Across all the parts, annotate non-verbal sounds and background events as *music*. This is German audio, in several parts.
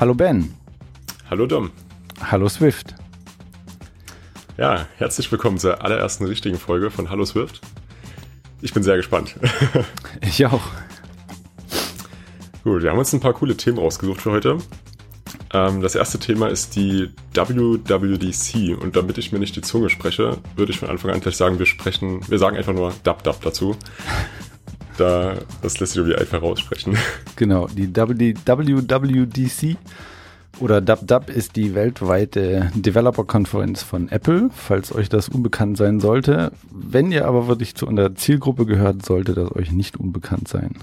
Hallo Ben. Hallo Dom. Hallo Swift. Ja, herzlich willkommen zur allerersten richtigen Folge von Hallo Swift. Ich bin sehr gespannt. *laughs* Ich auch. Gut, wir haben uns ein paar coole Themen rausgesucht für heute. Ähm, das erste Thema ist die WWDC und damit ich mir nicht die Zunge spreche, würde ich von Anfang an gleich sagen, wir sprechen, wir sagen einfach nur Dub Dub dazu. Da, das lässt sich irgendwie einfach raussprechen. *laughs* Genau, die WWDC oder DubDub ist die weltweite Developer-Konferenz von Apple, falls euch das unbekannt sein sollte. Wenn ihr aber wirklich zu einer Zielgruppe gehört, sollte das euch nicht unbekannt sein.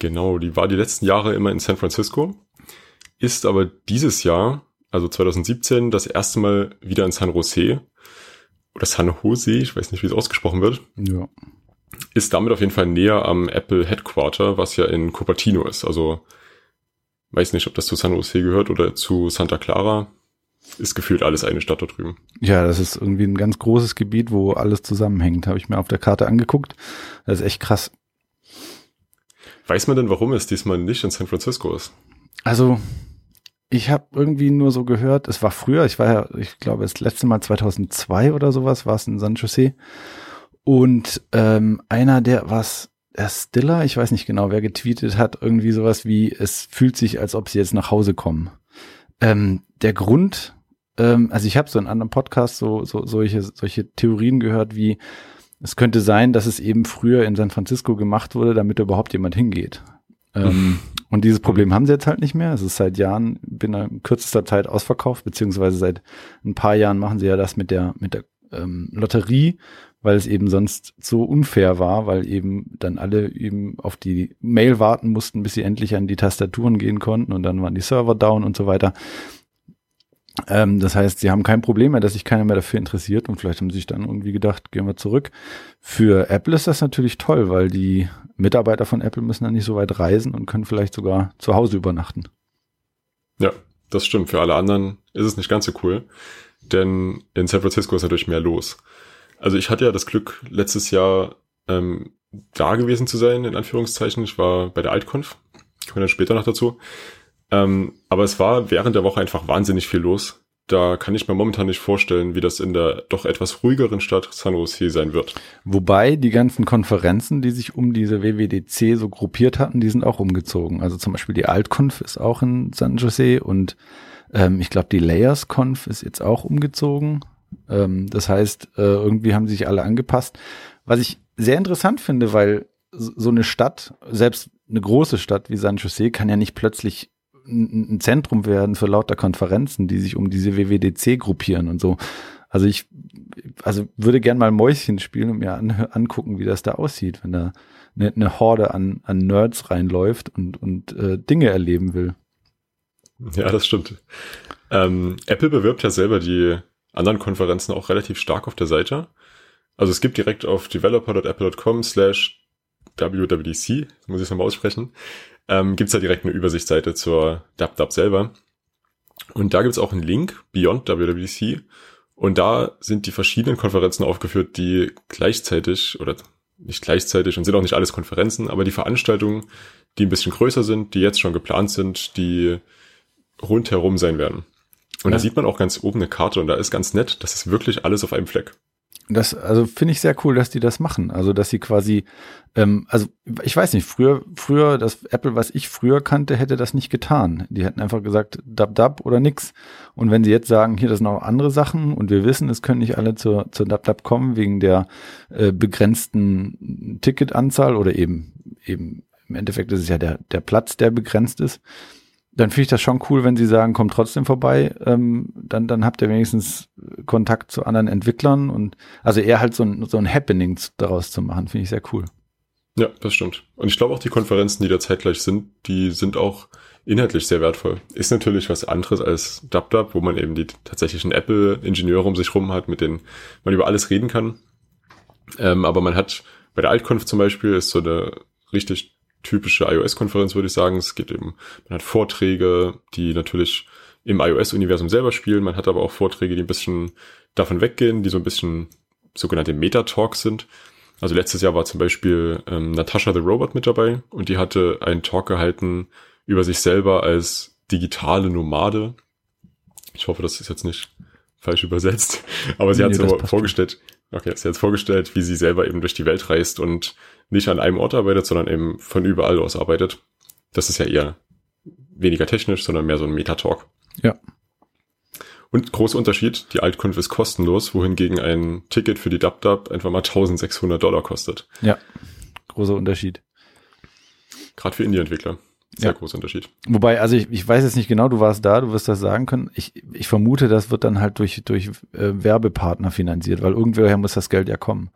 Genau, die war die letzten Jahre immer in San Francisco, ist aber dieses Jahr, also 2017, das erste Mal wieder in San Jose oder San Jose, ich weiß nicht, wie es ausgesprochen wird. Ja. Ist damit auf jeden Fall näher am Apple Headquarter, was ja in Cupertino ist. Also weiß nicht, ob das zu San Jose gehört oder zu Santa Clara. Ist gefühlt alles eine Stadt da drüben. Ja, das ist irgendwie ein ganz großes Gebiet, wo alles zusammenhängt. Habe ich mir auf der Karte angeguckt. Das ist echt krass. Weiß man denn, warum es diesmal nicht in San Francisco ist? Also, ich habe irgendwie nur so gehört, es war früher, ich war ja, ich glaube, das letzte Mal 2002 oder sowas war es in San Jose. Und ähm, einer, der was, der Stiller, ich weiß nicht genau, wer getweetet hat, irgendwie sowas wie, es fühlt sich, als ob sie jetzt nach Hause kommen. Ähm, der Grund, ähm, also ich habe so in anderen Podcasts so, so solche, solche Theorien gehört, wie es könnte sein, dass es eben früher in San Francisco gemacht wurde, damit überhaupt jemand hingeht. Ähm, und dieses Problem haben sie jetzt halt nicht mehr. Es ist seit Jahren binnen kürzester Zeit ausverkauft, beziehungsweise seit ein paar Jahren machen sie ja das mit der, mit der ähm, Lotterie, weil es eben sonst so unfair war, weil eben dann alle eben auf die Mail warten mussten, bis sie endlich an die Tastaturen gehen konnten und dann waren die Server down und so weiter. Ähm, das heißt, sie haben kein Problem mehr, dass sich keiner mehr dafür interessiert und vielleicht haben sie sich dann irgendwie gedacht, gehen wir zurück. Für Apple ist das natürlich toll, weil die Mitarbeiter von Apple müssen dann nicht so weit reisen und können vielleicht sogar zu Hause übernachten. Ja, das stimmt. Für alle anderen ist es nicht ganz so cool, denn in San Francisco ist natürlich mehr los. Also ich hatte ja das Glück, letztes Jahr ähm, da gewesen zu sein, in Anführungszeichen. Ich war bei der Altconf, kommen dann später noch dazu. Ähm, aber es war während der Woche einfach wahnsinnig viel los. Da kann ich mir momentan nicht vorstellen, wie das in der doch etwas ruhigeren Stadt San Jose sein wird. Wobei die ganzen Konferenzen, die sich um diese WWDC so gruppiert hatten, die sind auch umgezogen. Also zum Beispiel die Altconf ist auch in San Jose und ähm, ich glaube die LayersConf ist jetzt auch umgezogen. Ähm, das heißt, äh, irgendwie haben sich alle angepasst. Was ich sehr interessant finde, weil so eine Stadt, selbst eine große Stadt wie San Jose, kann ja nicht plötzlich ein Zentrum werden für lauter Konferenzen, die sich um diese WWDC gruppieren und so. Also ich, also würde gern mal Mäuschen spielen und mir an, angucken, wie das da aussieht, wenn da eine, eine Horde an, an Nerds reinläuft und, und äh, Dinge erleben will. Ja, das stimmt. Ähm, Apple bewirbt ja selber die anderen Konferenzen auch relativ stark auf der Seite. Also es gibt direkt auf developer.apple.com slash WWDC, muss ich es nochmal aussprechen, ähm, gibt es da direkt eine Übersichtsseite zur DubDub selber. Und da gibt es auch einen Link, Beyond WWDC. Und da sind die verschiedenen Konferenzen aufgeführt, die gleichzeitig oder nicht gleichzeitig und sind auch nicht alles Konferenzen, aber die Veranstaltungen, die ein bisschen größer sind, die jetzt schon geplant sind, die rundherum sein werden. Und ja. da sieht man auch ganz oben eine Karte und da ist ganz nett, das ist wirklich alles auf einem Fleck. Das, also finde ich sehr cool, dass die das machen. Also, dass sie quasi, ähm, also ich weiß nicht, früher, früher, das Apple, was ich früher kannte, hätte das nicht getan. Die hätten einfach gesagt, dab dab oder nix. Und wenn sie jetzt sagen, hier, das sind noch andere Sachen und wir wissen, es können nicht alle zur, zur dab dab kommen wegen der äh, begrenzten Ticketanzahl oder eben, eben, im Endeffekt ist es ja der, der Platz, der begrenzt ist dann finde ich das schon cool, wenn sie sagen, kommt trotzdem vorbei. Ähm, dann, dann habt ihr wenigstens Kontakt zu anderen Entwicklern und also eher halt so ein, so ein Happening daraus zu machen, finde ich sehr cool. Ja, das stimmt. Und ich glaube auch die Konferenzen, die da zeitgleich sind, die sind auch inhaltlich sehr wertvoll. Ist natürlich was anderes als DubDub, wo man eben die tatsächlichen Apple-Ingenieure um sich rum hat, mit denen man über alles reden kann. Ähm, aber man hat bei der Altconf zum Beispiel ist so eine richtig typische iOS-Konferenz, würde ich sagen. Es geht eben, man hat Vorträge, die natürlich im iOS-Universum selber spielen. Man hat aber auch Vorträge, die ein bisschen davon weggehen, die so ein bisschen sogenannte Meta-Talks sind. Also letztes Jahr war zum Beispiel ähm, Natasha the Robot mit dabei und die hatte einen Talk gehalten über sich selber als digitale Nomade. Ich hoffe, das ist jetzt nicht falsch übersetzt. *laughs* Aber sie Nee, hat so das passt vorgestellt, okay, sie hat vorgestellt, wie sie selber eben durch die Welt reist und nicht an einem Ort arbeitet, sondern eben von überall aus arbeitet. Das ist ja eher weniger technisch, sondern mehr so ein Metatalk. Ja. Und großer Unterschied, die Altkunft ist kostenlos, wohingegen ein Ticket für die DubDub einfach mal 1600 Dollar kostet. Ja, großer Unterschied. Gerade für Indie-Entwickler. Sehr Ja. großer Unterschied. Wobei, also ich, ich weiß jetzt nicht genau, du warst da, du wirst das sagen können. Ich, ich vermute, das wird dann halt durch, durch äh, Werbepartner finanziert, weil irgendwoher muss das Geld ja kommen.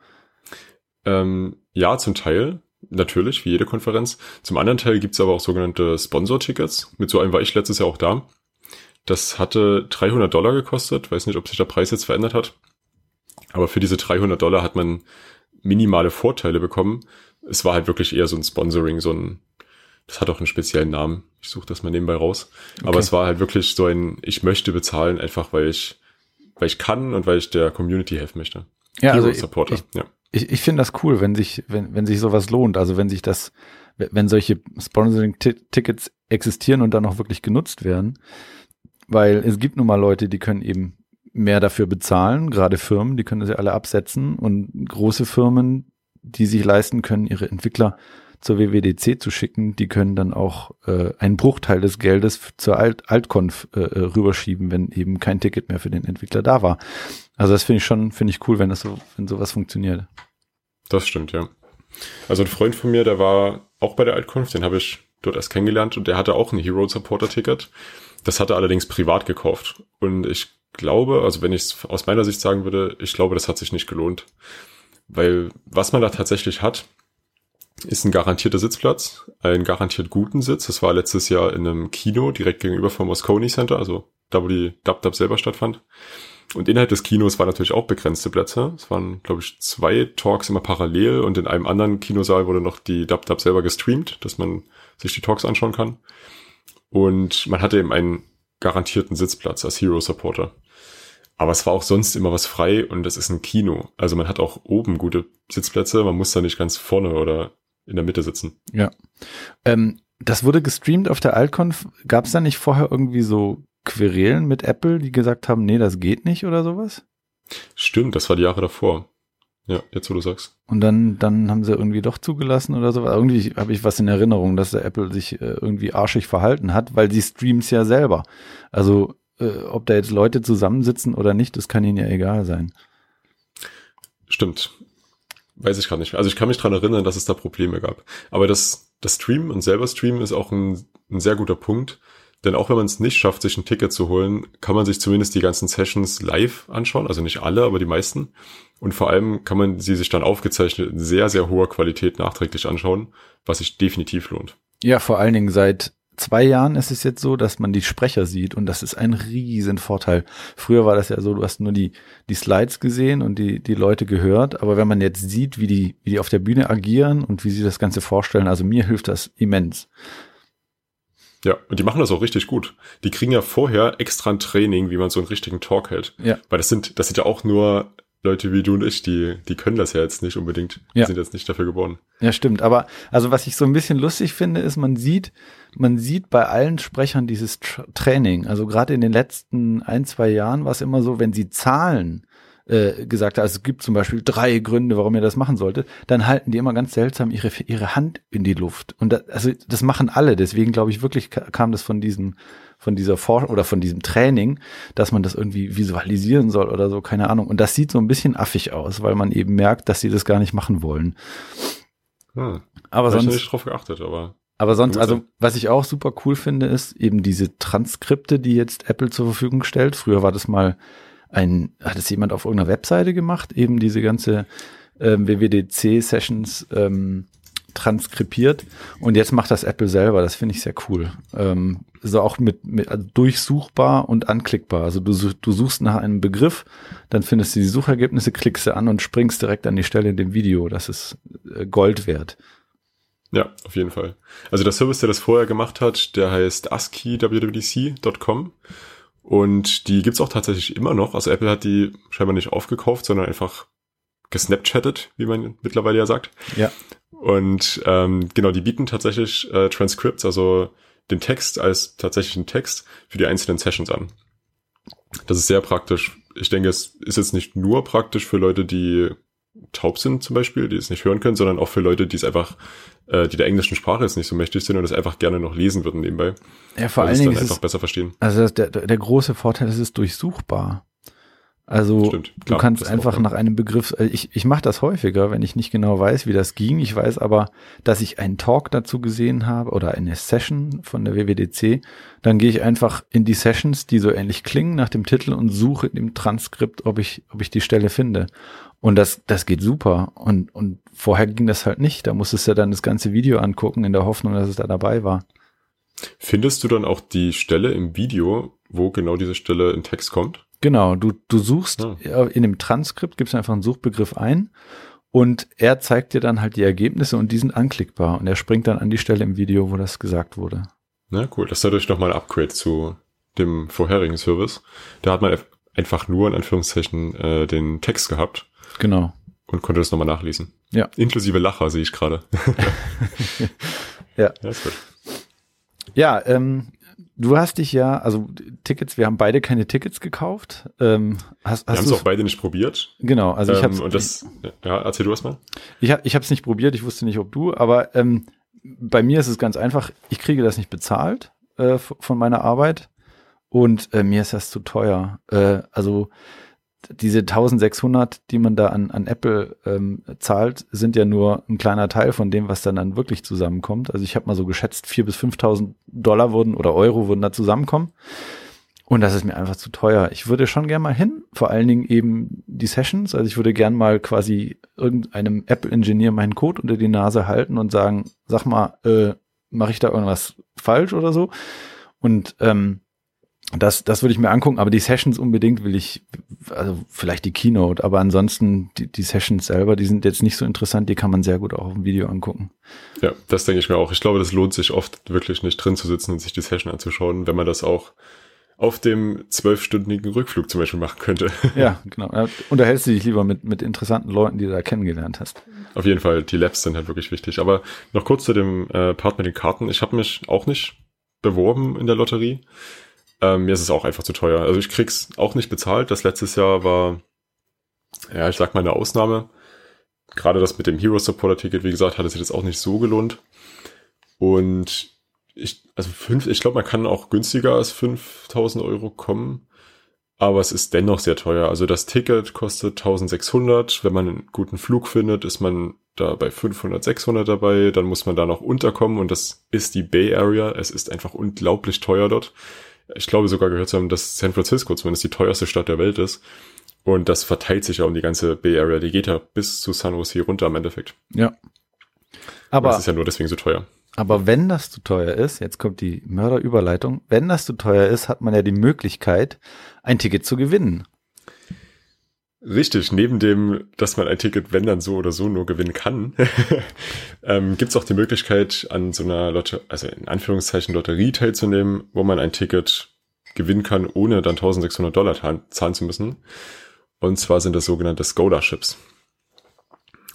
Ähm, ja, zum Teil, natürlich, wie jede Konferenz. Zum anderen Teil gibt's aber auch sogenannte Sponsor-Tickets. Mit so einem war ich letztes Jahr auch da. Das hatte 300 Dollar gekostet. Weiß nicht, ob sich der Preis jetzt verändert hat. Aber für diese 300 Dollar hat man minimale Vorteile bekommen. Es war halt wirklich eher so ein Sponsoring, so ein, das hat auch einen speziellen Namen. Ich suche das mal nebenbei raus. Aber Okay. es war halt wirklich so ein, ich möchte bezahlen, einfach weil ich, weil ich kann und weil ich der Community helfen möchte. Ja, Hero also Supporter, ich, ja. ich, ich finde das cool, wenn sich, wenn, wenn sich sowas lohnt. Also wenn sich das, wenn solche Sponsoring-Tickets existieren und dann auch wirklich genutzt werden. Weil es gibt nun mal Leute, die können eben mehr dafür bezahlen, gerade Firmen, die können das ja alle absetzen und große Firmen, die sich leisten können, ihre Entwickler zur WWDC zu schicken, die können dann auch äh, einen Bruchteil des Geldes zur Alt Altconf äh, äh, rüberschieben, wenn eben kein Ticket mehr für den Entwickler da war. Also das finde ich schon, finde ich cool, wenn das so, wenn sowas funktioniert. Das stimmt, ja. Also ein Freund von mir, der war auch bei der Altkunft, den habe ich dort erst kennengelernt und der hatte auch ein Hero Supporter Ticket. Das hat er allerdings privat gekauft. Und ich glaube, also wenn ich es aus meiner Sicht sagen würde, ich glaube, das hat sich nicht gelohnt. Weil was man da tatsächlich hat, ist ein garantierter Sitzplatz, einen garantiert guten Sitz. Das war letztes Jahr in einem Kino direkt gegenüber vom Moscone Center, also da, wo die DubDub selber stattfand. Und innerhalb des Kinos waren natürlich auch begrenzte Plätze. Es waren, glaube ich, zwei Talks immer parallel und in einem anderen Kinosaal wurde noch die DubDub selber gestreamt, dass man sich die Talks anschauen kann. Und man hatte eben einen garantierten Sitzplatz als Hero Supporter. Aber es war auch sonst immer was frei und das ist ein Kino. Also man hat auch oben gute Sitzplätze, man muss da nicht ganz vorne oder in der Mitte sitzen. Ja. Ähm, das wurde gestreamt auf der Altconf. Gab es da nicht vorher irgendwie so Querelen mit Apple, die gesagt haben, nee, das geht nicht oder sowas? Stimmt, das war die Jahre davor. Ja, jetzt wo du sagst. Und dann, dann haben sie irgendwie doch zugelassen oder so. Irgendwie habe ich was in Erinnerung, dass der Apple sich äh, irgendwie arschig verhalten hat, weil sie streams ja selber. Also äh, ob da jetzt Leute zusammensitzen oder nicht, das kann ihnen ja egal sein. Stimmt. Weiß ich gar nicht mehr. Also ich kann mich dran erinnern, dass es da Probleme gab. Aber das, das Streamen und selber Streamen ist auch ein, ein sehr guter Punkt. Denn auch wenn man es nicht schafft, sich ein Ticket zu holen, kann man sich zumindest die ganzen Sessions live anschauen. Also nicht alle, aber die meisten. Und vor allem kann man sie sich dann aufgezeichnet in sehr, sehr hoher Qualität nachträglich anschauen, was sich definitiv lohnt. Ja, vor allen Dingen seit zwei Jahren ist es jetzt so, dass man die Sprecher sieht und das ist ein riesen Vorteil. Früher war das ja so, du hast nur die, die Slides gesehen und die, die Leute gehört, aber wenn man jetzt sieht, wie die, wie die auf der Bühne agieren und wie sie das Ganze vorstellen, also mir hilft das immens. Ja, und die machen das auch richtig gut. Die kriegen ja vorher extra ein Training, wie man so einen richtigen Talk hält. Ja. Weil das sind, das sind ja auch nur Leute wie du und ich, die, die können das ja jetzt nicht unbedingt. Die Ja. sind jetzt nicht dafür geboren. Ja, stimmt. Aber also was ich so ein bisschen lustig finde, ist, man sieht, man sieht bei allen Sprechern dieses Tra Training. Also gerade in den letzten ein, zwei Jahren war es immer so, wenn sie Zahlen äh, gesagt haben, also es gibt zum Beispiel drei Gründe, warum ihr das machen solltet, dann halten die immer ganz seltsam ihre, ihre Hand in die Luft. Und das, also das machen alle. Deswegen glaube ich wirklich ka- kam das von diesem von dieser Forschung oder von diesem Training, dass man das irgendwie visualisieren soll oder so, keine Ahnung. Und das sieht so ein bisschen affig aus, weil man eben merkt, dass sie das gar nicht machen wollen. Hm. Aber Hab ich sonst, nicht drauf geachtet, aber aber sonst, also was ich auch super cool finde, ist eben diese Transkripte, die jetzt Apple zur Verfügung stellt. Früher war das mal ein, hat es jemand auf irgendeiner Webseite gemacht, eben diese ganze ähm, WWDC-Sessions ähm, transkribiert. Und jetzt macht das Apple selber. Das finde ich sehr cool. Ähm, so auch mit, mit also durchsuchbar und anklickbar. Also du, du suchst nach einem Begriff, dann findest du die Suchergebnisse, klickst du an und springst direkt an die Stelle in dem Video. Das ist äh, Gold wert. ja, auf jeden Fall. Also der Service, der das vorher gemacht hat, der heißt ASCII.wwdc.com und die gibt's auch tatsächlich immer noch. Also Apple hat die scheinbar nicht aufgekauft, sondern einfach gesnapchattet, wie man mittlerweile ja sagt. Ja. Und ähm, genau, die bieten tatsächlich äh, Transcripts, also den Text als tatsächlichen Text für die einzelnen Sessions an. Das ist sehr praktisch. Ich denke, es ist jetzt nicht nur praktisch für Leute, die taub sind zum Beispiel, die es nicht hören können, sondern auch für Leute, die es einfach, äh, die der englischen Sprache jetzt nicht so mächtig sind und es einfach gerne noch lesen würden nebenbei. Ja, vor allen Dingen dann ist einfach es, besser verstehen. also das, der, der große Vorteil ist, es ist durchsuchbar. Also Stimmt, du kannst einfach nach einem Begriff, äh, ich, ich mache das häufiger, wenn ich nicht genau weiß, wie das ging. Ich weiß aber, dass ich einen Talk dazu gesehen habe oder eine Session von der WWDC. Dann gehe ich einfach in die Sessions, die so ähnlich klingen, nach dem Titel und suche im Transkript, ob ich, ob ich die Stelle finde. Und das, das geht super. Und, und vorher ging das halt nicht. Da musstest du dann das ganze Video angucken, in der Hoffnung, dass es da dabei war. Findest du dann auch die Stelle im Video, wo genau diese Stelle in Text kommt? Genau, du, du suchst äh, in dem Transkript, gibst einfach einen Suchbegriff ein und er zeigt dir dann halt die Ergebnisse und die sind anklickbar und er springt dann an die Stelle im Video, wo das gesagt wurde. Na cool, das ist dadurch nochmal ein Upgrade zu dem vorherigen Service. Da hat man einfach nur in Anführungszeichen äh, den Text gehabt Genau. und konnte das nochmal nachlesen. Ja. Inklusive Lacher sehe ich gerade. *laughs* Ja. Ja, ist gut. Ja, ähm, du hast dich ja, also Tickets, wir haben beide keine Tickets gekauft. Ähm, hast, Wir haben hast es auch beide nicht probiert. Genau, also ich ähm, habe und das, ja, erzähl du es mal. Ich, hab- ich habe es nicht probiert, ich wusste nicht, ob du, aber ähm, bei mir ist es ganz einfach, ich kriege das nicht bezahlt äh, von meiner Arbeit und äh, mir ist das zu teuer. Äh, also diese 1600, die man da an, an Apple ähm, zahlt, sind ja nur ein kleiner Teil von dem, was dann dann wirklich zusammenkommt. Also ich habe mal so geschätzt, 4.000 bis 5.000 Dollar wurden oder Euro würden da zusammenkommen. Und das ist mir einfach zu teuer. Ich würde schon gern mal hin, vor allen Dingen eben die Sessions. Also ich würde gern mal quasi irgendeinem Apple-Ingenieur meinen Code unter die Nase halten und sagen, sag mal, äh, mache ich da irgendwas falsch oder so? Und ähm, das, das würde ich mir angucken, aber die Sessions unbedingt will ich, also vielleicht die Keynote, aber ansonsten die, die Sessions selber, die sind jetzt nicht so interessant, die kann man sehr gut auch auf dem Video angucken. Ja, das denke ich mir auch. Ich glaube, das lohnt sich oft wirklich nicht drin zu sitzen und sich die Session anzuschauen, wenn man das auch auf dem zwölfstündigen Rückflug zum Beispiel machen könnte. *laughs* Ja, genau. Ja, Unterhältst du dich lieber mit, mit interessanten Leuten, die du da kennengelernt hast. Auf jeden Fall, die Labs sind halt wirklich wichtig. Aber noch kurz zu dem äh, Part mit den Karten. Ich habe mich auch nicht beworben in der Lotterie. Ähm, mir ist es auch einfach zu teuer. Also ich krieg's auch nicht bezahlt. Das letztes Jahr war, ja, ich sag mal eine Ausnahme. Gerade das mit dem Hero Supporter Ticket, wie gesagt, hat es sich jetzt auch nicht so gelohnt. Und ich, also fünf, ich glaube, man kann auch günstiger als 5000 Euro kommen. Aber es ist dennoch sehr teuer. Also das Ticket kostet 1600. Wenn man einen guten Flug findet, ist man da bei 500, 600 dabei. Dann muss man da noch unterkommen und das ist die Bay Area. Es ist einfach unglaublich teuer dort. Ich glaube sogar gehört zu haben, dass San Francisco zumindest die teuerste Stadt der Welt ist. Und das verteilt sich ja um die ganze Bay Area. Die geht ja bis zu San Jose runter im Endeffekt. Ja. Aber das ist ja nur deswegen so teuer. aber wenn das zu teuer ist, jetzt kommt die Mörderüberleitung, wenn das zu teuer ist, hat man ja die Möglichkeit, ein Ticket zu gewinnen. Richtig, neben dem, dass man ein Ticket, wenn dann so oder so nur gewinnen kann, *laughs* ähm, gibt es auch die Möglichkeit, an so einer Lotte, also in Anführungszeichen Lotterie teilzunehmen, wo man ein Ticket gewinnen kann, ohne dann 1600 Dollar zahlen zu müssen. Und zwar sind das sogenannte Scholarships.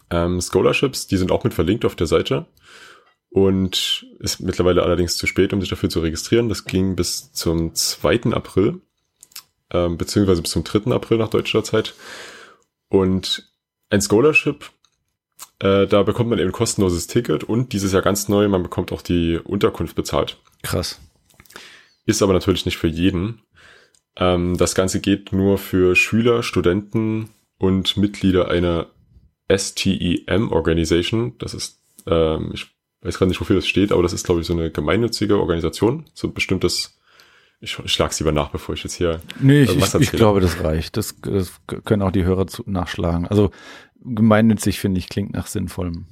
Ähm, Scholarships, die sind auch mit verlinkt auf der Seite und ist mittlerweile allerdings zu spät, um sich dafür zu registrieren. Das ging bis zum 2. April ähm, beziehungsweise bis zum 3. April nach deutscher Zeit. Und ein Scholarship, äh, da bekommt man eben ein kostenloses Ticket und dieses Jahr ganz neu, man bekommt auch die Unterkunft bezahlt. Krass. Ist aber natürlich nicht für jeden. Ähm, das Ganze geht nur für Schüler, Studenten und Mitglieder einer STEM-Organisation. Das ist, ähm, ich weiß gerade nicht, wofür das steht, aber das ist, glaube ich, so eine gemeinnützige Organisation. So ein bestimmtes, ich, ich schlag's lieber nach, bevor ich jetzt hier Nee, ich, ich, ich glaube, das reicht. Das, das können auch die Hörer zu, nachschlagen. Also gemeinnützig, finde ich, klingt nach sinnvollem.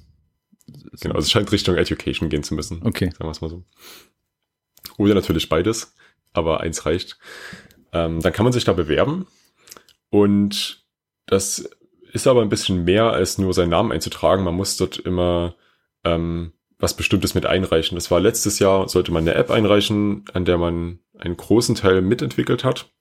Genau, also es scheint Richtung Education gehen zu müssen. Okay. Sagen wir es mal so. Oder natürlich beides, aber eins reicht. Ähm, dann kann man sich da bewerben und das ist aber ein bisschen mehr als nur seinen Namen einzutragen. Man muss dort immer ähm, was Bestimmtes mit einreichen. Das war letztes Jahr, sollte man eine App einreichen, an der man einen großen Teil mitentwickelt hat.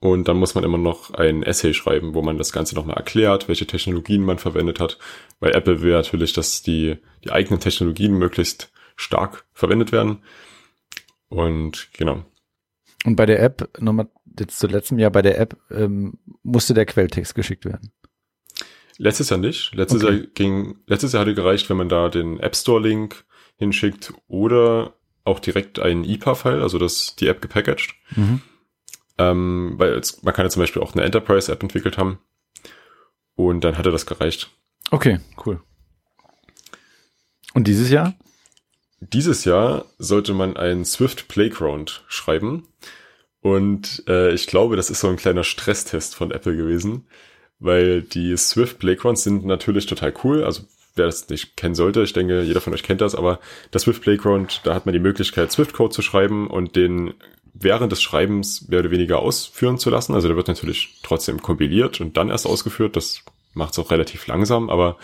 Und dann muss man immer noch ein Essay schreiben, wo man das Ganze nochmal erklärt, welche Technologien man verwendet hat. Weil Apple will natürlich, dass die, die eigenen Technologien möglichst stark verwendet werden. Und genau. Und bei der App, nochmal jetzt zu letztem Jahr, bei der App ähm, musste der Quelltext geschickt werden. Letztes Jahr nicht. Letztes okay. Jahr ging, letztes Jahr hatte gereicht, wenn man da den App Store Link hinschickt oder auch direkt einen IPA-File, also das, die App gepackaged. Mhm. Ähm, weil jetzt, man kann ja zum Beispiel auch eine Enterprise-App entwickelt haben. Und dann hatte das gereicht. Okay, cool. Und dieses Jahr? Dieses Jahr sollte man einen Swift Playground schreiben. Und äh, ich glaube, das ist so ein kleiner Stresstest von Apple gewesen, weil die Swift Playgrounds sind natürlich total cool. Also wer das nicht kennen sollte, ich denke, jeder von euch kennt das, aber das Swift Playground, da hat man die Möglichkeit, Swift-Code zu schreiben und den während des Schreibens mehr oder weniger ausführen zu lassen. Also der wird natürlich trotzdem kompiliert und dann erst ausgeführt. Das macht es auch relativ langsam, aber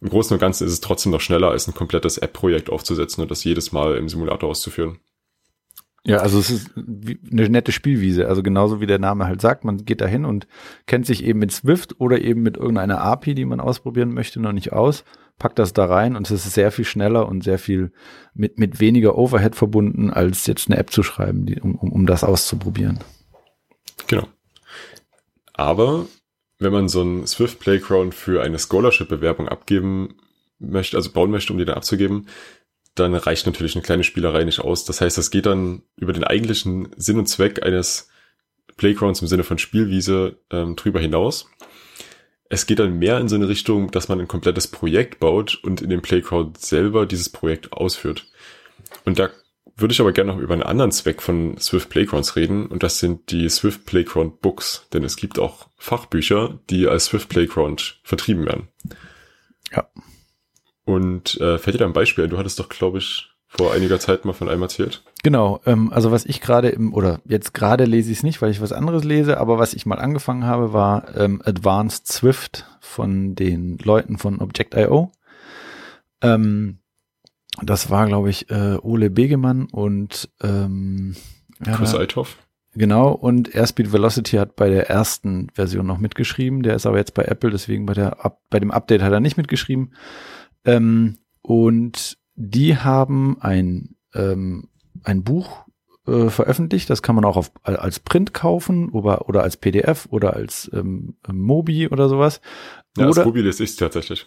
im Großen und Ganzen ist es trotzdem noch schneller, als ein komplettes App-Projekt aufzusetzen und das jedes Mal im Simulator auszuführen. Ja, also es ist eine nette Spielwiese. Also genauso wie der Name halt sagt, man geht da hin und kennt sich eben mit Swift oder eben mit irgendeiner API, die man ausprobieren möchte, noch nicht aus, packt das da rein und es ist sehr viel schneller und sehr viel mit, mit weniger Overhead verbunden, als jetzt eine App zu schreiben, die, um, um, um das auszuprobieren. Genau. Aber wenn man so ein Swift Playground für eine Scholarship-Bewerbung abgeben möchte, also bauen möchte, um die dann abzugeben, dann reicht natürlich eine kleine Spielerei nicht aus. Das heißt, das geht dann über den eigentlichen Sinn und Zweck eines Playgrounds im Sinne von Spielwiese ähm, drüber hinaus. Es geht dann mehr in so eine Richtung, dass man ein komplettes Projekt baut und in dem Playground selber dieses Projekt ausführt. Und da würde ich aber gerne noch über einen anderen Zweck von Swift Playgrounds reden und das sind die Swift Playground Books, denn es gibt auch Fachbücher, die als Swift Playground vertrieben werden. Ja. Und äh, fällt dir da ein Beispiel ein? Du hattest doch, glaube ich, vor einiger Zeit mal von einem erzählt. Genau, ähm, also was ich gerade im, oder jetzt gerade lese ich es nicht, weil ich was anderes lese, aber was ich mal angefangen habe, war ähm, Advanced Swift von den Leuten von Object.io. Ähm, das war, glaube ich, äh, Ole Begemann und ähm, Chris Althoff. Genau, und Airspeed Velocity hat bei der ersten Version noch mitgeschrieben. Der ist aber jetzt bei Apple, deswegen bei, der, bei dem Update hat er nicht mitgeschrieben. Ähm, und die haben ein, ähm, ein Buch äh, veröffentlicht. Das kann man auch auf, als Print kaufen oder, oder als PDF oder als ähm, Mobi oder sowas. Ja, oder, als Mobi lese ich tatsächlich.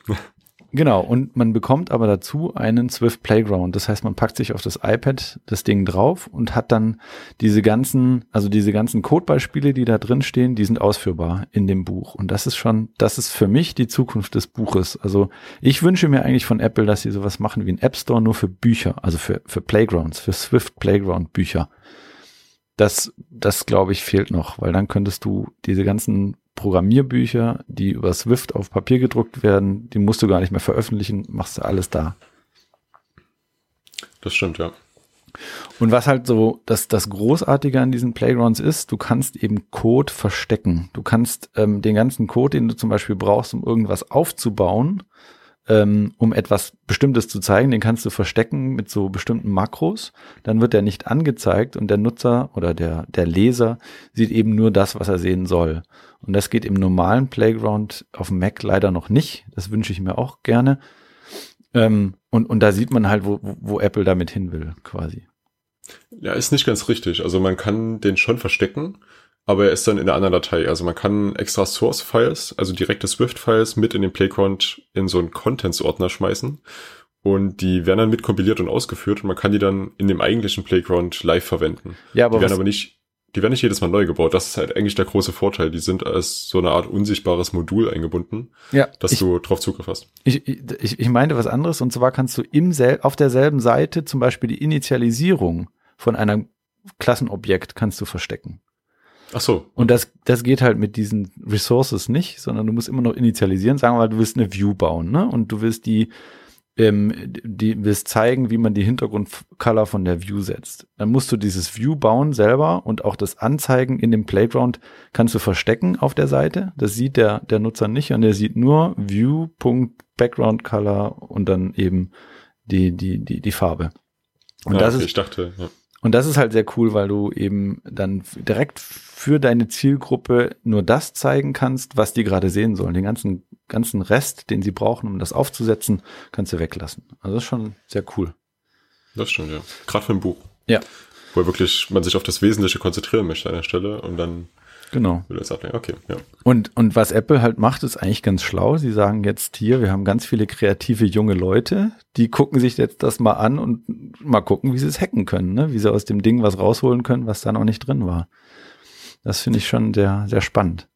Genau, und man bekommt aber dazu einen Swift Playground. Das heißt, man packt sich auf das iPad das Ding drauf und hat dann diese ganzen, also diese ganzen Codebeispiele, die da drin stehen, die sind ausführbar in dem Buch. Und das ist schon, das ist für mich die Zukunft des Buches. Also ich wünsche mir eigentlich von Apple, dass sie sowas machen wie ein App Store nur für Bücher, also für, für Playgrounds, für Swift Playground Bücher. Das, das glaube ich fehlt noch, weil dann könntest du diese ganzen Programmierbücher, die über Swift auf Papier gedruckt werden, die musst du gar nicht mehr veröffentlichen, machst du alles da. Das stimmt, ja. Und was halt so das, das Großartige an diesen Playgrounds ist, du kannst eben Code verstecken. Du kannst ähm, den ganzen Code, den du zum Beispiel brauchst, um irgendwas aufzubauen, ähm, um etwas Bestimmtes zu zeigen, den kannst du verstecken mit so bestimmten Makros. Dann wird der nicht angezeigt und der Nutzer oder der, der Leser sieht eben nur das, was er sehen soll. Und das geht im normalen Playground auf dem Mac leider noch nicht. Das wünsche ich mir auch gerne. Ähm, und, und da sieht man halt, wo, wo Apple damit hin will, quasi. Ja, ist nicht ganz richtig. Also man kann den schon verstecken, aber er ist dann in einer anderen Datei. Also man kann extra Source-Files, also direkte Swift-Files mit in den Playground in so einen Contents-Ordner schmeißen. Und die werden dann mit kompiliert und ausgeführt und man kann die dann in dem eigentlichen Playground live verwenden. Ja, aber die werden aber nicht, die werden nicht jedes Mal neu gebaut. Das ist halt eigentlich der große Vorteil. Die sind als so eine Art unsichtbares Modul eingebunden, ja, dass ich, du drauf Zugriff hast. Ich, ich, ich meinte was anderes und zwar kannst du im sel auf derselben Seite zum Beispiel die Initialisierung von einem Klassenobjekt kannst du verstecken. Ach so. Und das, das geht halt mit diesen Resources nicht, sondern du musst immer noch initialisieren. Sagen wir mal, du willst eine View bauen, ne? Und du willst die, ähm, die willst zeigen, wie man die Hintergrundcolor von der View setzt. Dann musst du dieses View bauen selber und auch das Anzeigen in dem Playground kannst du verstecken auf der Seite. Das sieht der, der Nutzer nicht und der sieht nur View.backgroundcolor und dann eben die, die, die, die Farbe. Und ah, das okay, ist, ich dachte, ja. Und das ist halt sehr cool, weil du eben dann direkt für deine Zielgruppe nur das zeigen kannst, was die gerade sehen sollen. Den ganzen, ganzen Rest, den sie brauchen, um das aufzusetzen, kannst du weglassen. Also das ist schon sehr cool. Das stimmt, ja. Gerade für ein Buch. Ja. Wo wirklich man sich auf das Wesentliche konzentrieren möchte an der Stelle und dann Genau. Okay, ja. Und, und was Apple halt macht, ist eigentlich ganz schlau. Sie sagen jetzt hier, wir haben ganz viele kreative junge Leute, die gucken sich jetzt das mal an und mal gucken, wie sie es hacken können, ne? wie sie aus dem Ding was rausholen können, was da noch nicht drin war. Das finde ich schon sehr, sehr spannend.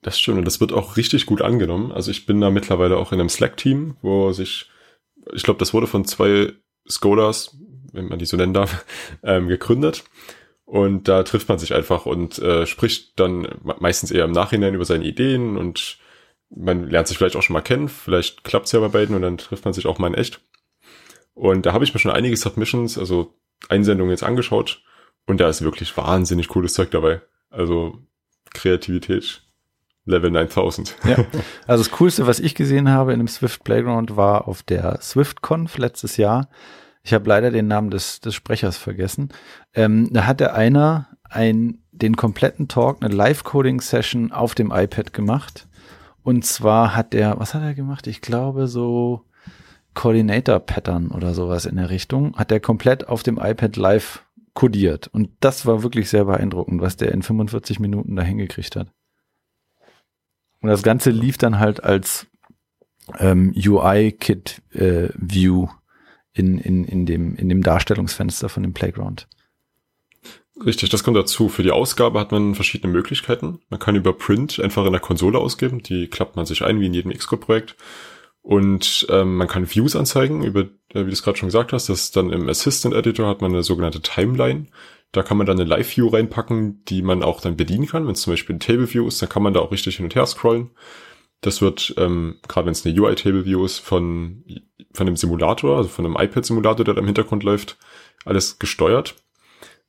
Das stimmt und das wird auch richtig gut angenommen. Also ich bin da mittlerweile auch in einem Slack-Team, wo sich, ich glaube, das wurde von zwei Scholars, wenn man die so nennen darf, *laughs* ähm, gegründet. Und da trifft man sich einfach und äh, spricht dann meistens eher im Nachhinein über seine Ideen und man lernt sich vielleicht auch schon mal kennen, vielleicht klappt es ja bei beiden und dann trifft man sich auch mal in echt. Und da habe ich mir schon einige Submissions, also Einsendungen jetzt angeschaut und da ist wirklich wahnsinnig cooles Zeug dabei. Also Kreativität Level 9000. Ja. *laughs* Also das Coolste, was ich gesehen habe in dem Swift Playground, war auf der SwiftConf letztes Jahr. Ich habe leider den Namen des, des Sprechers vergessen. Ähm, da hatte einer ein, den kompletten Talk, eine Live-Coding-Session auf dem iPad gemacht. Und zwar hat der, was hat er gemacht? Ich glaube so Coordinator-Pattern oder sowas in der Richtung, hat er komplett auf dem iPad live codiert. Und das war wirklich sehr beeindruckend, was der in 45 Minuten da hingekriegt hat. Und das Ganze lief dann halt als ähm, UI-Kit-View äh, in, in, in, dem, in dem Darstellungsfenster von dem Playground. Richtig, das kommt dazu. Für die Ausgabe hat man verschiedene Möglichkeiten. Man kann über Print einfach in der Konsole ausgeben. Die klappt man sich ein, wie in jedem Xcode-Projekt. Und ähm, man kann Views anzeigen, über, äh, wie du es gerade schon gesagt hast. Das dann im Assistant Editor hat man eine sogenannte Timeline. Da kann man dann eine Live-View reinpacken, die man auch dann bedienen kann. Wenn es zum Beispiel ein Table-View ist, dann kann man da auch richtig hin und her scrollen. Das wird, ähm, gerade wenn es eine UI-Table-View ist, von, von dem Simulator, also von einem iPad-Simulator, der da im Hintergrund läuft, alles gesteuert.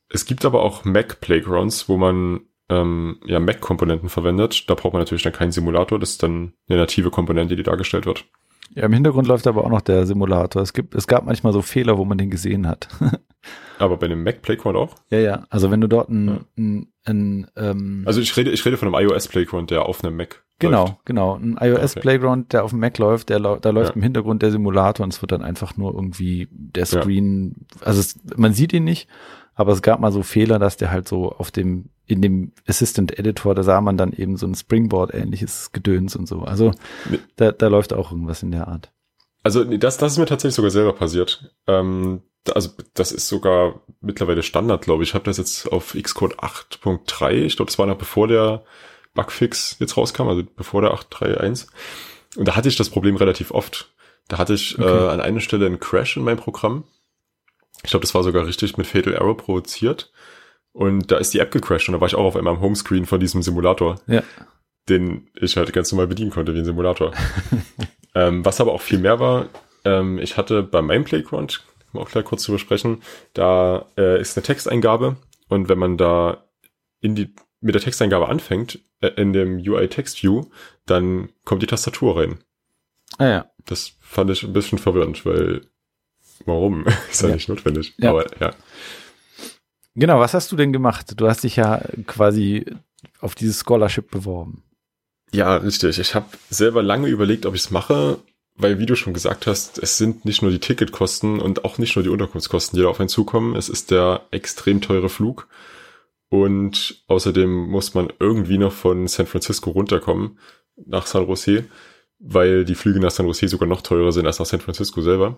Es gibt aber auch Mac-Playgrounds, wo man ähm, ja Mac-Komponenten verwendet. Da braucht man natürlich dann keinen Simulator, das ist dann eine native Komponente, die dargestellt wird. Ja, im Hintergrund läuft aber auch noch der Simulator. Es gibt, es gab manchmal so Fehler, wo man den gesehen hat. *laughs* aber bei dem Mac Playground auch? Ja, ja. Also wenn du dort ein, ja. ein, ein ähm Also ich rede, ich rede von einem iOS Playground, der auf einem Mac Genau, läuft. genau. Ein iOS okay. Playground, der auf dem Mac läuft, der da läuft ja. im Hintergrund der Simulator und es wird dann einfach nur irgendwie der Screen, ja. also es, man sieht ihn nicht, aber es gab mal so Fehler, dass der halt so auf dem, in dem Assistant Editor, da sah man dann eben so ein Springboard-ähnliches Gedöns und so. Also da, da läuft auch irgendwas in der Art. Also das, das ist mir tatsächlich sogar selber passiert. Ähm, also das ist sogar mittlerweile Standard, glaube ich. Ich habe das jetzt auf Xcode 8.3. Ich glaube, das war noch bevor der Bugfix jetzt rauskam, also bevor der 8.3.1. Und da hatte ich das Problem relativ oft. Da hatte ich okay. äh, an einer Stelle einen Crash in meinem Programm. Ich glaube, das war sogar richtig mit Fatal Error provoziert. Und da ist die App gecrashed und da war ich auch auf einmal am Homescreen von diesem Simulator. Ja. Den ich halt ganz normal bedienen konnte wie ein Simulator. *laughs* ähm, was aber auch viel mehr war, ähm, ich hatte bei meinem Playground, wir auch gleich kurz zu besprechen, da äh, ist eine Texteingabe und wenn man da in die mit der Texteingabe anfängt, äh, in dem UI Text View, dann kommt die Tastatur rein. Ah ja. Das fand ich ein bisschen verwirrend, weil warum? *laughs* ist ja, ja nicht notwendig. Ja. Aber ja. Genau, was hast du denn gemacht? Du hast dich ja quasi auf dieses Scholarship beworben. Ja, richtig. Ich habe selber lange überlegt, ob ich es mache, weil, wie du schon gesagt hast, es sind nicht nur die Ticketkosten und auch nicht nur die Unterkunftskosten, die da auf einen zukommen. Es ist der extrem teure Flug. Und außerdem muss man irgendwie noch von San Francisco runterkommen nach San Jose, weil die Flüge nach San Jose sogar noch teurer sind als nach San Francisco selber.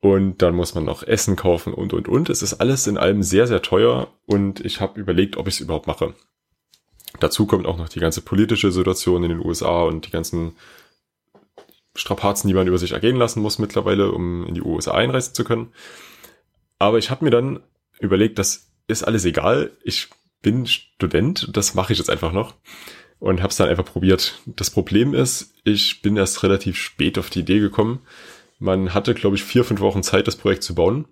Und dann muss man noch Essen kaufen und, und, und. Es ist alles in allem sehr, sehr teuer und ich habe überlegt, ob ich es überhaupt mache. Dazu kommt auch noch die ganze politische Situation in den USA und die ganzen Strapazen, die man über sich ergehen lassen muss mittlerweile, um in die USA einreisen zu können. Aber ich habe mir dann überlegt, das ist alles egal. Ich bin Student, das mache ich jetzt einfach noch und habe es dann einfach probiert. Das Problem ist, ich bin erst relativ spät auf die Idee gekommen. Man hatte, glaube ich, vier, fünf Wochen Zeit, das Projekt zu bauen.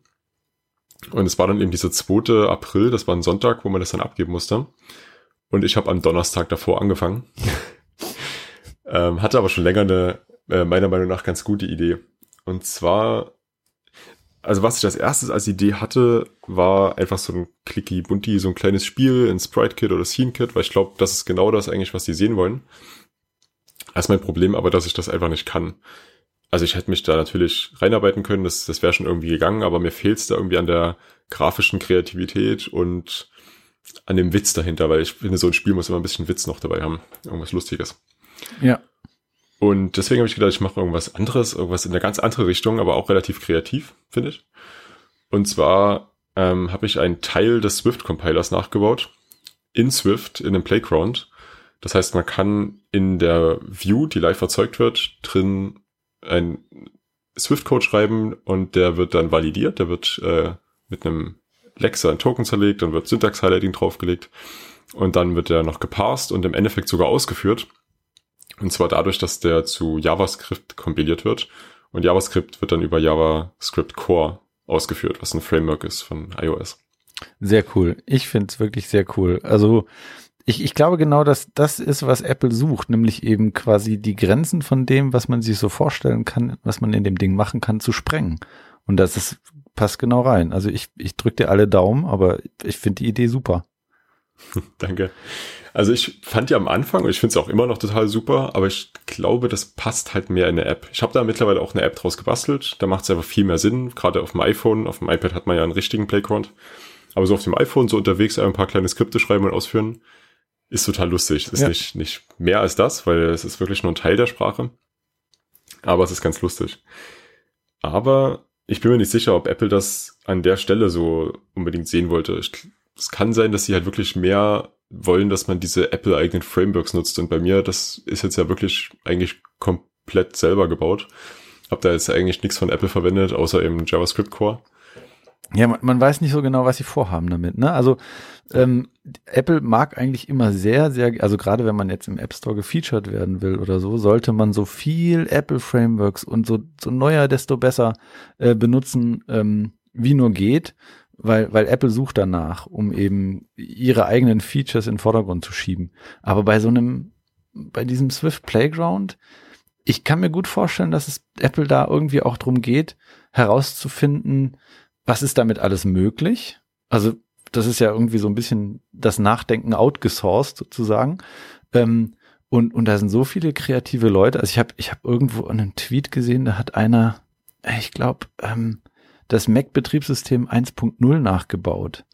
Und es war dann eben dieser 2. April, das war ein Sonntag, wo man das dann abgeben musste. Und ich habe am Donnerstag davor angefangen. *laughs* ähm, hatte aber schon länger eine, äh, meiner Meinung nach, ganz gute Idee. Und zwar, also was ich als erstes als Idee hatte, war einfach so ein Clicky Bunti, so ein kleines Spiel in Sprite Kit oder Scene Kit, weil ich glaube, das ist genau das eigentlich, was die sehen wollen. Das ist mein Problem aber, dass ich das einfach nicht kann. Also ich hätte mich da natürlich reinarbeiten können, das, das wäre schon irgendwie gegangen, aber mir fehlt es da irgendwie an der grafischen Kreativität und an dem Witz dahinter, weil ich finde, so ein Spiel muss immer ein bisschen Witz noch dabei haben. Irgendwas Lustiges. Ja. Und deswegen habe ich gedacht, ich mache irgendwas anderes, irgendwas in eine ganz andere Richtung, aber auch relativ kreativ, finde ich. Und zwar ähm, habe ich einen Teil des Swift-Compilers nachgebaut. In Swift, in einem Playground. Das heißt, man kann in der View, die live erzeugt wird, drin ein Swift-Code schreiben und der wird dann validiert. Der wird äh, mit einem Lexer ein Token zerlegt, dann wird Syntax-Highlighting draufgelegt und dann wird der noch geparsed und im Endeffekt sogar ausgeführt. Und zwar dadurch, dass der zu JavaScript kompiliert wird. Und JavaScript wird dann über JavaScript Core ausgeführt, was ein Framework ist von iOS. Sehr cool. Ich finde es wirklich sehr cool. Also ich, ich glaube genau, dass das ist, was Apple sucht, nämlich eben quasi die Grenzen von dem, was man sich so vorstellen kann, was man in dem Ding machen kann, zu sprengen. Und das ist, passt genau rein. Also ich, ich drücke dir alle Daumen, aber ich finde die Idee super. *laughs* Danke. Also ich fand ja am Anfang, ich finde es auch immer noch total super, aber ich glaube, das passt halt mehr in eine App. Ich habe da mittlerweile auch eine App draus gebastelt. Da macht es einfach viel mehr Sinn. Gerade auf dem iPhone, auf dem iPad hat man ja einen richtigen Playground. Aber so auf dem iPhone, so unterwegs ein paar kleine Skripte schreiben und ausführen, ist total lustig. Ist ja. nicht, nicht mehr als das, weil es ist wirklich nur ein Teil der Sprache. Aber es ist ganz lustig. Aber ich bin mir nicht sicher, ob Apple das an der Stelle so unbedingt sehen wollte. Ich, es kann sein, dass sie halt wirklich mehr wollen, dass man diese Apple-eigenen Frameworks nutzt. Und bei mir, das ist jetzt ja wirklich eigentlich komplett selber gebaut. Hab da jetzt eigentlich nichts von Apple verwendet, außer eben JavaScript Core. Ja, man, man weiß nicht so genau, was sie vorhaben damit. Ne? Also ähm, Apple mag eigentlich immer sehr, sehr, also gerade wenn man jetzt im App Store gefeatured werden will oder so, sollte man so viel Apple Frameworks und so, so neuer, desto besser äh, benutzen, ähm, wie nur geht, weil, weil Apple sucht danach, um eben ihre eigenen Features in den Vordergrund zu schieben. Aber bei so einem, bei diesem Swift Playground, ich kann mir gut vorstellen, dass es Apple da irgendwie auch drum geht, herauszufinden, was ist damit alles möglich? Also das ist ja irgendwie so ein bisschen das Nachdenken outgesourced sozusagen. Ähm, und, und da sind so viele kreative Leute. Also ich habe ich hab irgendwo einen Tweet gesehen, da hat einer, ich glaube, ähm, das Mac-Betriebssystem 1.0 nachgebaut.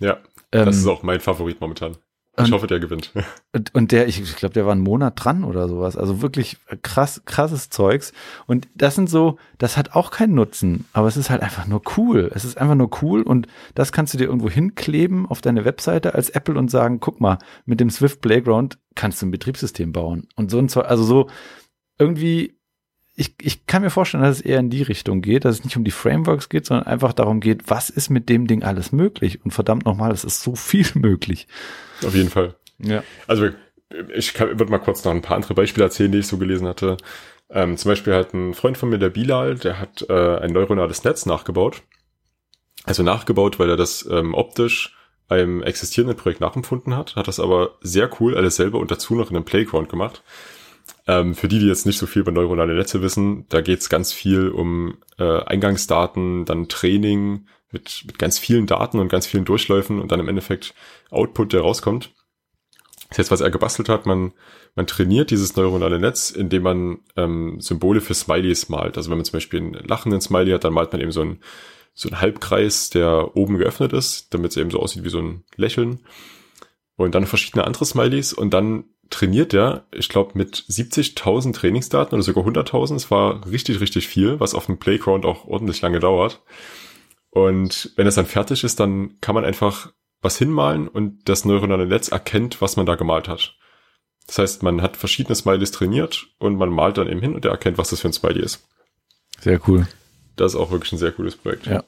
Ja, das ähm, ist auch mein Favorit momentan. Ich und, hoffe, der gewinnt. *laughs* Und, und der, ich, ich glaube, der war einen Monat dran oder sowas. Also wirklich krass, krasses Zeugs. Und das sind so, das hat auch keinen Nutzen, aber es ist halt einfach nur cool. Es ist einfach nur cool und das kannst du dir irgendwo hinkleben auf deine Webseite als Apple und sagen, guck mal, mit dem Swift Playground kannst du ein Betriebssystem bauen. Und so ein Zeug, also so irgendwie ich, ich kann mir vorstellen, dass es eher in die Richtung geht, dass es nicht um die Frameworks geht, sondern einfach darum geht, was ist mit dem Ding alles möglich? Und verdammt nochmal, es ist so viel *laughs* möglich. Auf jeden Fall. Ja. Also ich würde mal kurz noch ein paar andere Beispiele erzählen, die ich so gelesen hatte. Ähm, zum Beispiel hat ein Freund von mir, der Bilal, der hat äh, ein neuronales Netz nachgebaut. Also nachgebaut, weil er das ähm, optisch einem existierenden Projekt nachempfunden hat, hat das aber sehr cool alles selber und dazu noch in einem Playground gemacht. Ähm, für die, die jetzt nicht so viel über neuronale Netze wissen, da geht es ganz viel um äh, Eingangsdaten, dann Training mit, mit ganz vielen Daten und ganz vielen Durchläufen und dann im Endeffekt Output, der rauskommt. Das heißt, was er gebastelt hat, man, man trainiert dieses neuronale Netz, indem man ähm, Symbole für Smileys malt. Also wenn man zum Beispiel einen lachenden Smiley hat, dann malt man eben so einen, so einen Halbkreis, der oben geöffnet ist, damit es eben so aussieht wie so ein Lächeln. Und dann verschiedene andere Smileys und dann trainiert er, ich glaube, mit 70.000 Trainingsdaten oder sogar 100.000. Es war richtig, richtig viel, was auf dem Playground auch ordentlich lange dauert. Und wenn es dann fertig ist, dann kann man einfach was hinmalen und das neuronale Netz erkennt, was man da gemalt hat. Das heißt, man hat verschiedene Smileys trainiert und man malt dann eben hin und er erkennt, was das für ein Smiley ist. Sehr cool. Das ist auch wirklich ein sehr cooles Projekt. Ja.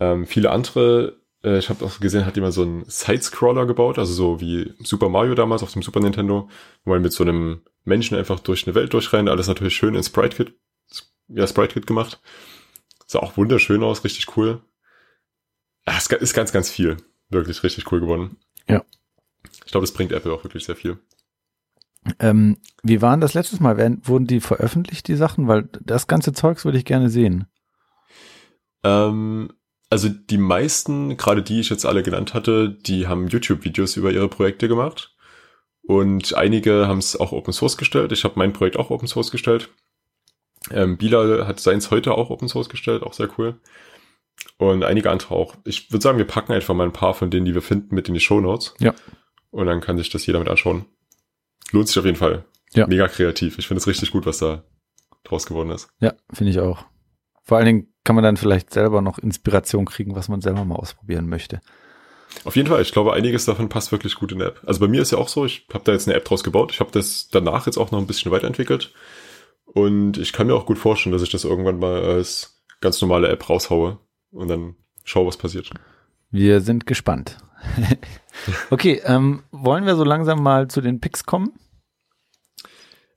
Ähm, viele andere äh, ich habe auch gesehen, hat jemand so einen Side-Scroller gebaut, also so wie Super Mario damals auf dem Super Nintendo, wo man mit so einem Menschen einfach durch eine Welt durchrennt, alles natürlich schön in Sprite-Kit, ja, Sprite-Kit gemacht. Sah auch wunderschön aus, richtig cool. Ja, es ist ganz, ganz viel. Wirklich richtig cool geworden. Ja. Ich glaube, das bringt Apple auch wirklich sehr viel. Ähm, wie waren das letztes Mal? Wurden die veröffentlicht, die Sachen? Weil das ganze Zeugs würde ich gerne sehen. Ähm, also die meisten, gerade die ich jetzt alle genannt hatte, die haben YouTube-Videos über ihre Projekte gemacht. Und einige haben es auch Open Source gestellt. Ich habe mein Projekt auch Open Source gestellt. Ähm, Bilal hat seins heute auch Open Source gestellt, auch sehr cool. Und einige andere auch. Ich würde sagen, wir packen einfach mal ein paar von denen, die wir finden, mit in die Show Notes. Ja. Und dann kann sich das jeder mit anschauen. Lohnt sich auf jeden Fall. Ja. Mega kreativ. Ich finde es richtig gut, was da draus geworden ist. Ja, finde ich auch. Vor allen Dingen kann man dann vielleicht selber noch Inspiration kriegen, was man selber mal ausprobieren möchte. Auf jeden Fall. Ich glaube, einiges davon passt wirklich gut in der App. Also bei mir ist ja auch so, ich habe da jetzt eine App draus gebaut. Ich habe das danach jetzt auch noch ein bisschen weiterentwickelt. Und ich kann mir auch gut vorstellen, dass ich das irgendwann mal als ganz normale App raushaue und dann schaue, was passiert. Wir sind gespannt. *laughs* okay, ähm, wollen wir so langsam mal zu den Picks kommen?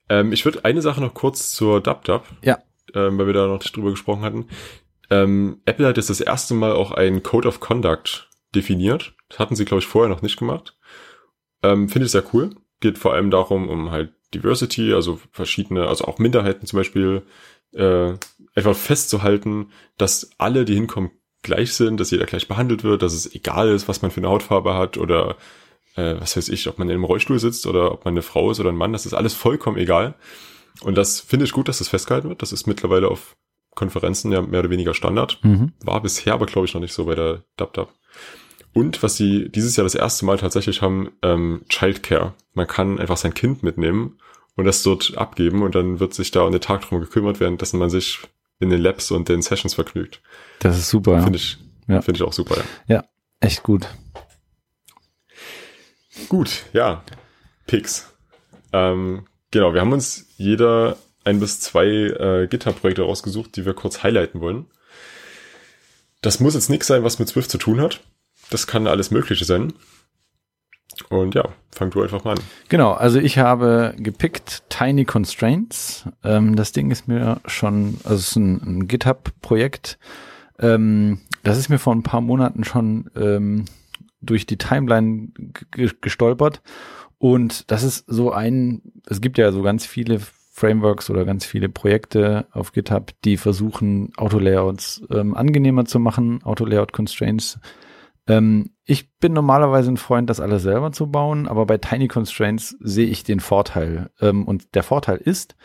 Ähm, ich würde eine Sache noch kurz zur DubDub, Ja. Ähm, weil wir da noch nicht drüber gesprochen hatten. Ähm, Apple hat jetzt das erste Mal auch einen Code of Conduct definiert. Das hatten sie, glaube ich, vorher noch nicht gemacht. Ähm, Finde ich sehr cool. Geht vor allem darum, um halt Diversity, also verschiedene, also auch Minderheiten zum Beispiel, äh, einfach festzuhalten, dass alle, die hinkommen, gleich sind, dass jeder gleich behandelt wird, dass es egal ist, was man für eine Hautfarbe hat oder äh, was weiß ich, ob man in einem Rollstuhl sitzt oder ob man eine Frau ist oder ein Mann, das ist alles vollkommen egal. Und das finde ich gut, dass das festgehalten wird. Das ist mittlerweile auf Konferenzen ja mehr oder weniger Standard. Mhm. War bisher aber, glaube ich, noch nicht so bei der DubDub. Und was sie dieses Jahr das erste Mal tatsächlich haben, ähm, Childcare. Man kann einfach sein Kind mitnehmen und das dort abgeben und dann wird sich da um den Tag drum gekümmert, währenddessen man sich in den Labs und den Sessions vergnügt. Das ist super. Finde ich, Ja. finde ich auch super. Ja. Echt gut. Gut, ja. Picks. Ähm, genau, wir haben uns jeder ein bis zwei äh, GitHub-Projekte rausgesucht, die wir kurz highlighten wollen. Das muss jetzt nichts sein, was mit Swift zu tun hat. Das kann alles Mögliche sein. Und ja, fang du einfach mal an. Genau, also ich habe gepickt Tiny Constraints. Ähm, das Ding ist mir schon, also es ist ein, ein GitHub-Projekt. Ähm, das ist mir vor ein paar Monaten schon ähm, durch die Timeline gestolpert. Und das ist so ein, es gibt ja so ganz viele Frameworks oder ganz viele Projekte auf GitHub, die versuchen, Autolayouts ähm, angenehmer zu machen, Autolayout-Constraints ähm, ich bin normalerweise ein Freund, das alles selber zu bauen, aber bei Tiny Constraints sehe ich den Vorteil. Ähm, und der Vorteil ist,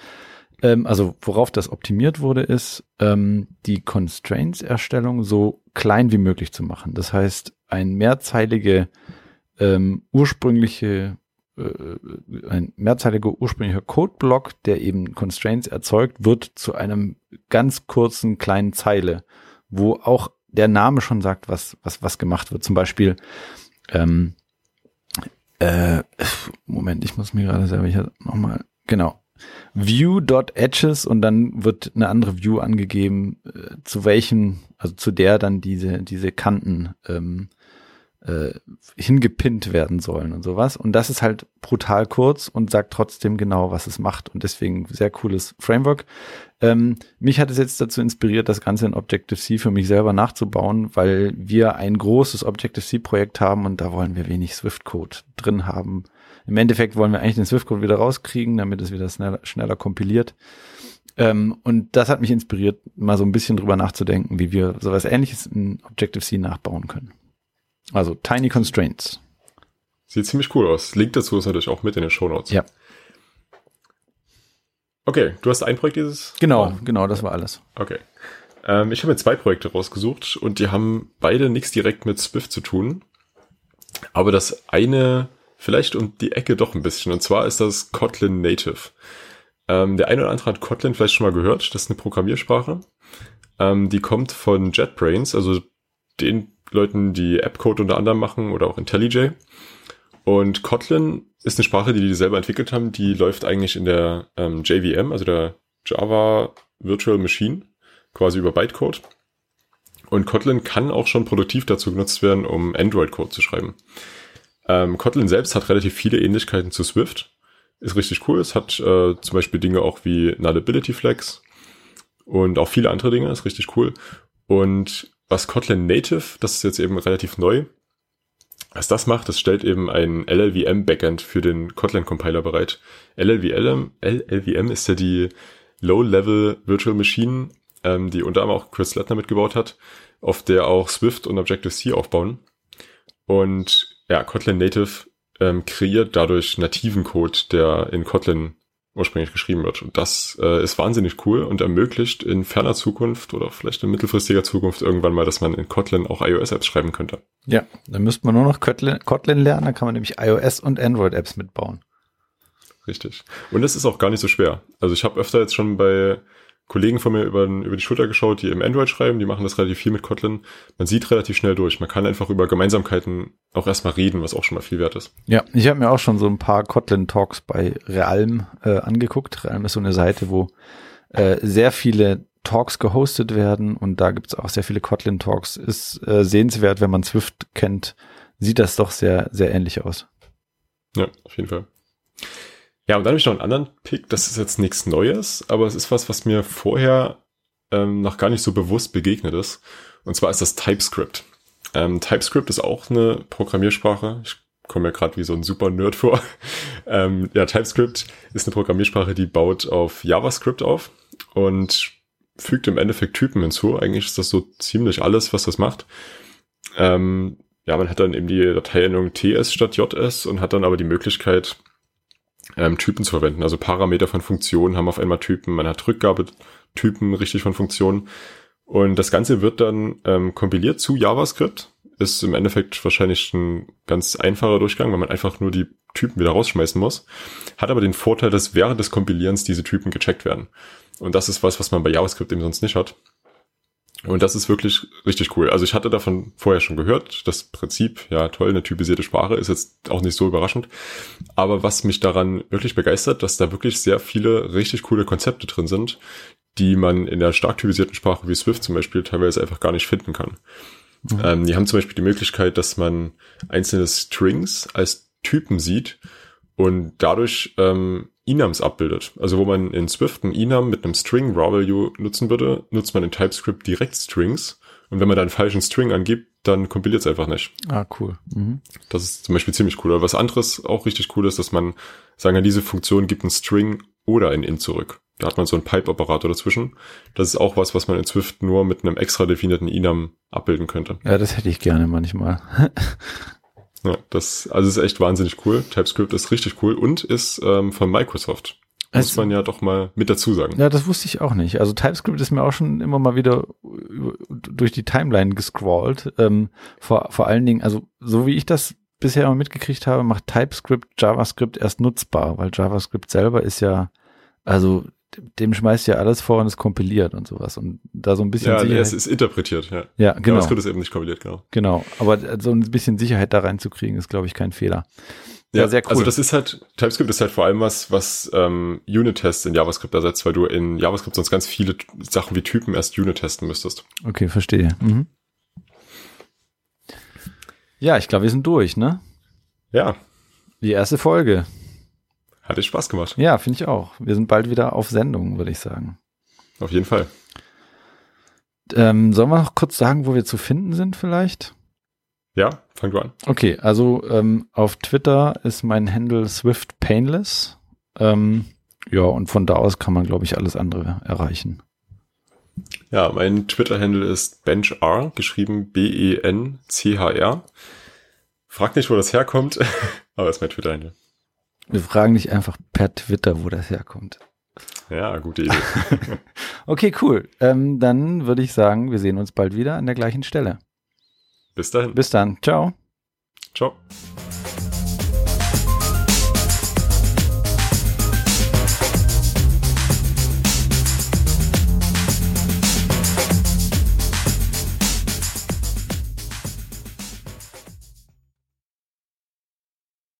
ähm, also worauf das optimiert wurde, ist, ähm, die Constraints-Erstellung so klein wie möglich zu machen. Das heißt, ein mehrzeilige ähm, ursprüngliche ein mehrzeiliger ursprünglicher Codeblock, der eben Constraints erzeugt, wird zu einem ganz kurzen kleinen Zeile, wo auch der Name schon sagt, was, was, was gemacht wird. Zum Beispiel, ähm, äh, Moment, ich muss mir gerade selber hier nochmal, genau, view.edges und dann wird eine andere View angegeben, äh, zu welchem, also zu der dann diese, diese Kanten ähm, äh, hingepinnt werden sollen und sowas. Und das ist halt brutal kurz und sagt trotzdem genau, was es macht. Und deswegen sehr cooles Framework. Ähm, mich hat es jetzt dazu inspiriert, das Ganze in Objective-C für mich selber nachzubauen, weil wir ein großes Objective-C-Projekt haben und da wollen wir wenig Swift-Code drin haben. Im Endeffekt wollen wir eigentlich den Swift-Code wieder rauskriegen, damit es wieder schneller, schneller kompiliert. Ähm, und das hat mich inspiriert, mal so ein bisschen drüber nachzudenken, wie wir sowas ähnliches in Objective-C nachbauen können. Also Tiny Constraints. Sieht ziemlich cool aus. Link dazu ist natürlich auch mit in den Show Notes. Ja. Okay, du hast ein Projekt dieses? Genau, genau, das war alles. Okay. Ähm, ich habe mir zwei Projekte rausgesucht und die haben beide nichts direkt mit Swift zu tun. Aber das eine vielleicht um die Ecke doch ein bisschen. Und zwar ist das Kotlin Native. Ähm, der eine oder andere hat Kotlin vielleicht schon mal gehört. Das ist eine Programmiersprache. Ähm, die kommt von JetBrains, also den Leuten, die App-Code unter anderem machen oder auch IntelliJ. Und Kotlin ist eine Sprache, die die selber entwickelt haben. Die läuft eigentlich in der ähm, JVM, also der Java Virtual Machine, quasi über Bytecode. Und Kotlin kann auch schon produktiv dazu genutzt werden, um Android-Code zu schreiben. Ähm, Kotlin selbst hat relativ viele Ähnlichkeiten zu Swift. Ist richtig cool. Es hat äh, zum Beispiel Dinge auch wie Nullability Flags und auch viele andere Dinge. Ist richtig cool. Und was Kotlin Native, das ist jetzt eben relativ neu, was das macht, das stellt eben ein LLVM-Backend für den Kotlin-Compiler bereit. LLVM, LLVM ist ja die Low-Level Virtual Machine, ähm, die unter anderem auch Chris Lettner mitgebaut hat, auf der auch Swift und Objective-C aufbauen. Und ja, Kotlin Native ähm, kreiert dadurch nativen Code, der in Kotlin ursprünglich geschrieben wird. Und das äh, ist wahnsinnig cool und ermöglicht in ferner Zukunft oder vielleicht in mittelfristiger Zukunft irgendwann mal, dass man in Kotlin auch iOS-Apps schreiben könnte. Ja, dann müsste man nur noch Kotlin, Kotlin lernen, dann kann man nämlich iOS und Android-Apps mitbauen. Richtig. Und es ist auch gar nicht so schwer. Also ich habe öfter jetzt schon bei Kollegen von mir über, über die Schulter geschaut, die im Android schreiben, die machen das relativ viel mit Kotlin. Man sieht relativ schnell durch. Man kann einfach über Gemeinsamkeiten auch erstmal reden, was auch schon mal viel wert ist. Ja, ich habe mir auch schon so ein paar Kotlin-Talks bei Realm äh, angeguckt. Realm ist so eine Seite, wo äh, sehr viele Talks gehostet werden und da gibt's auch sehr viele Kotlin-Talks. Ist äh, sehenswert, wenn man Swift kennt, sieht das doch sehr, sehr ähnlich aus. Ja, auf jeden Fall. Ja, und dann habe ich noch einen anderen Pick. Das ist jetzt nichts Neues, aber es ist was, was mir vorher ähm, noch gar nicht so bewusst begegnet ist. Und zwar ist das TypeScript. Ähm, TypeScript ist auch eine Programmiersprache. Ich komme mir gerade wie so ein super Nerd vor. *laughs* ähm, ja, TypeScript ist eine Programmiersprache, die baut auf JavaScript auf und fügt im Endeffekt Typen hinzu. Eigentlich ist das so ziemlich alles, was das macht. Ähm, ja, man hat dann eben die Dateiendung TS statt JS und hat dann aber die Möglichkeit, ähm, Typen zu verwenden. Also Parameter von Funktionen haben auf einmal Typen, man hat Rückgabetypen richtig von Funktionen. Und das Ganze wird dann ähm, kompiliert zu JavaScript. Ist im Endeffekt wahrscheinlich ein ganz einfacher Durchgang, weil man einfach nur die Typen wieder rausschmeißen muss. Hat aber den Vorteil, dass während des Kompilierens diese Typen gecheckt werden. Und das ist was, was man bei JavaScript eben sonst nicht hat. Und das ist wirklich richtig cool. Also ich hatte davon vorher schon gehört. Das Prinzip, ja toll, eine typisierte Sprache ist jetzt auch nicht so überraschend. Aber was mich daran wirklich begeistert, dass da wirklich sehr viele richtig coole Konzepte drin sind, die man in der stark typisierten Sprache wie Swift zum Beispiel teilweise einfach gar nicht finden kann. Mhm. Ähm, die haben zum Beispiel die Möglichkeit, dass man einzelne Strings als Typen sieht und dadurch ähm, Enums abbildet. Also wo man in Swift ein Enum mit einem String raw value nutzen würde, nutzt man in TypeScript direkt Strings. Und wenn man da einen falschen String angibt, dann kompiliert es einfach nicht. Ah, cool. Mhm. Das ist zum Beispiel ziemlich cool. Aber was anderes auch richtig cool ist, dass man sagen kann, diese Funktion gibt einen String oder ein Int zurück. Da hat man so einen Pipe-Operator dazwischen. Das ist auch was, was man in Swift nur mit einem extra definierten Enum abbilden könnte. Ja, das hätte ich gerne manchmal. *laughs* Ja, das also ist echt wahnsinnig cool. TypeScript ist richtig cool und ist ähm, von Microsoft. Muss also, man ja doch mal mit dazu sagen. Ja, das wusste ich auch nicht. Also TypeScript ist mir auch schon immer mal wieder durch die Timeline gescrollt. Ähm, vor, vor allen Dingen, also so wie ich das bisher immer mitgekriegt habe, macht TypeScript JavaScript erst nutzbar, weil JavaScript selber ist ja, also dem schmeißt ja alles vor und es kompiliert und sowas. Und da so ein bisschen ja, Sicherheit. Es ist interpretiert, ja. Ja, genau. JavaScript ist eben nicht kompiliert, genau. Genau. Aber so ein bisschen Sicherheit da reinzukriegen, ist, glaube ich, kein Fehler. Ja, ja, sehr cool. Also das ist halt, TypeScript ist halt vor allem was, was ähm, Unit-Tests in JavaScript ersetzt, weil du in JavaScript sonst ganz viele Sachen wie Typen erst Unit testen müsstest. Okay, verstehe. Mhm. Ja, ich glaube, wir sind durch, ne? Ja. Die erste Folge. Hat Spaß gemacht. Ja, finde ich auch. Wir sind bald wieder auf Sendung, würde ich sagen. Auf jeden Fall. Ähm, sollen wir noch kurz sagen, wo wir zu finden sind vielleicht? Ja, fang du an. Okay, also ähm, auf Twitter ist mein Handle Swift Painless. Ähm, ja, und von da aus kann man, glaube ich, alles andere erreichen. Ja, mein Twitter-Handle ist BenchR, geschrieben B-E-N-C-H-R. Frag nicht, wo das herkommt, *laughs* aber ist mein Twitter-Handle. Wir fragen dich einfach per Twitter, wo das herkommt. Ja, gute Idee. *laughs* okay, cool. Ähm, dann würde ich sagen, wir sehen uns bald wieder an der gleichen Stelle. Bis dahin. Bis dann. Ciao. Ciao.